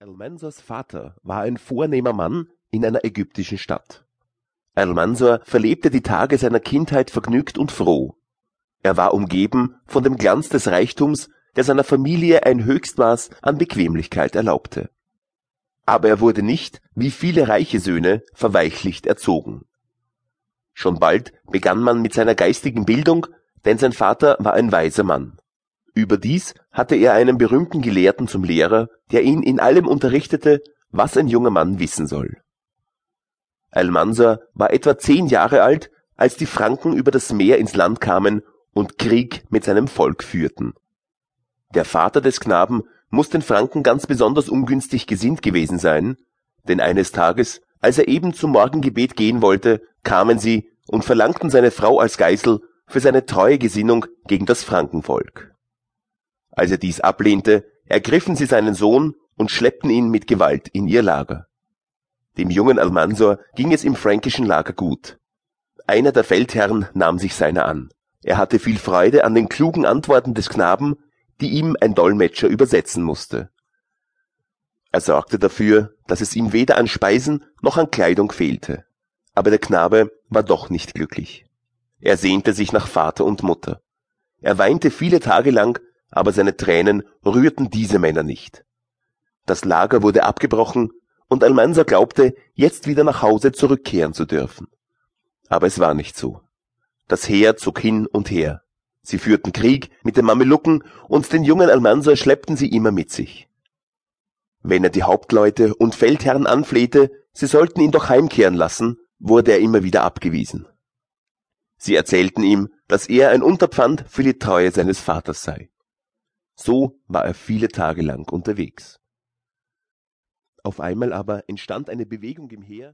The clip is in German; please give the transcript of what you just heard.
Almansors Vater war ein vornehmer Mann in einer ägyptischen Stadt. Almansor verlebte die Tage seiner Kindheit vergnügt und froh. Er war umgeben von dem Glanz des Reichtums, der seiner Familie ein Höchstmaß an Bequemlichkeit erlaubte. Aber er wurde nicht, wie viele reiche Söhne, verweichlicht erzogen. Schon bald begann man mit seiner geistigen Bildung, denn sein Vater war ein weiser Mann. Überdies hatte er einen berühmten Gelehrten zum Lehrer, der ihn in allem unterrichtete, was ein junger Mann wissen soll. Almansor war etwa zehn Jahre alt, als die Franken über das Meer ins Land kamen und Krieg mit seinem Volk führten. Der Vater des Knaben muss den Franken ganz besonders ungünstig gesinnt gewesen sein, denn eines Tages, als er eben zum Morgengebet gehen wollte, kamen sie und verlangten seine Frau als Geißel für seine treue Gesinnung gegen das Frankenvolk. Als er dies ablehnte, ergriffen sie seinen Sohn und schleppten ihn mit Gewalt in ihr Lager. Dem jungen Almansor ging es im fränkischen Lager gut. Einer der Feldherren nahm sich seiner an. Er hatte viel Freude an den klugen Antworten des Knaben, die ihm ein Dolmetscher übersetzen musste. Er sorgte dafür, dass es ihm weder an Speisen noch an Kleidung fehlte. Aber der Knabe war doch nicht glücklich. Er sehnte sich nach Vater und Mutter. Er weinte viele Tage lang aber seine Tränen rührten diese Männer nicht. Das Lager wurde abgebrochen und Almansa glaubte, jetzt wieder nach Hause zurückkehren zu dürfen. Aber es war nicht so. Das Heer zog hin und her. Sie führten Krieg mit den Mamelucken und den jungen Almansa schleppten sie immer mit sich. Wenn er die Hauptleute und Feldherren anflehte, sie sollten ihn doch heimkehren lassen, wurde er immer wieder abgewiesen. Sie erzählten ihm, dass er ein Unterpfand für die Treue seines Vaters sei. So war er viele Tage lang unterwegs. Auf einmal aber entstand eine Bewegung im Heer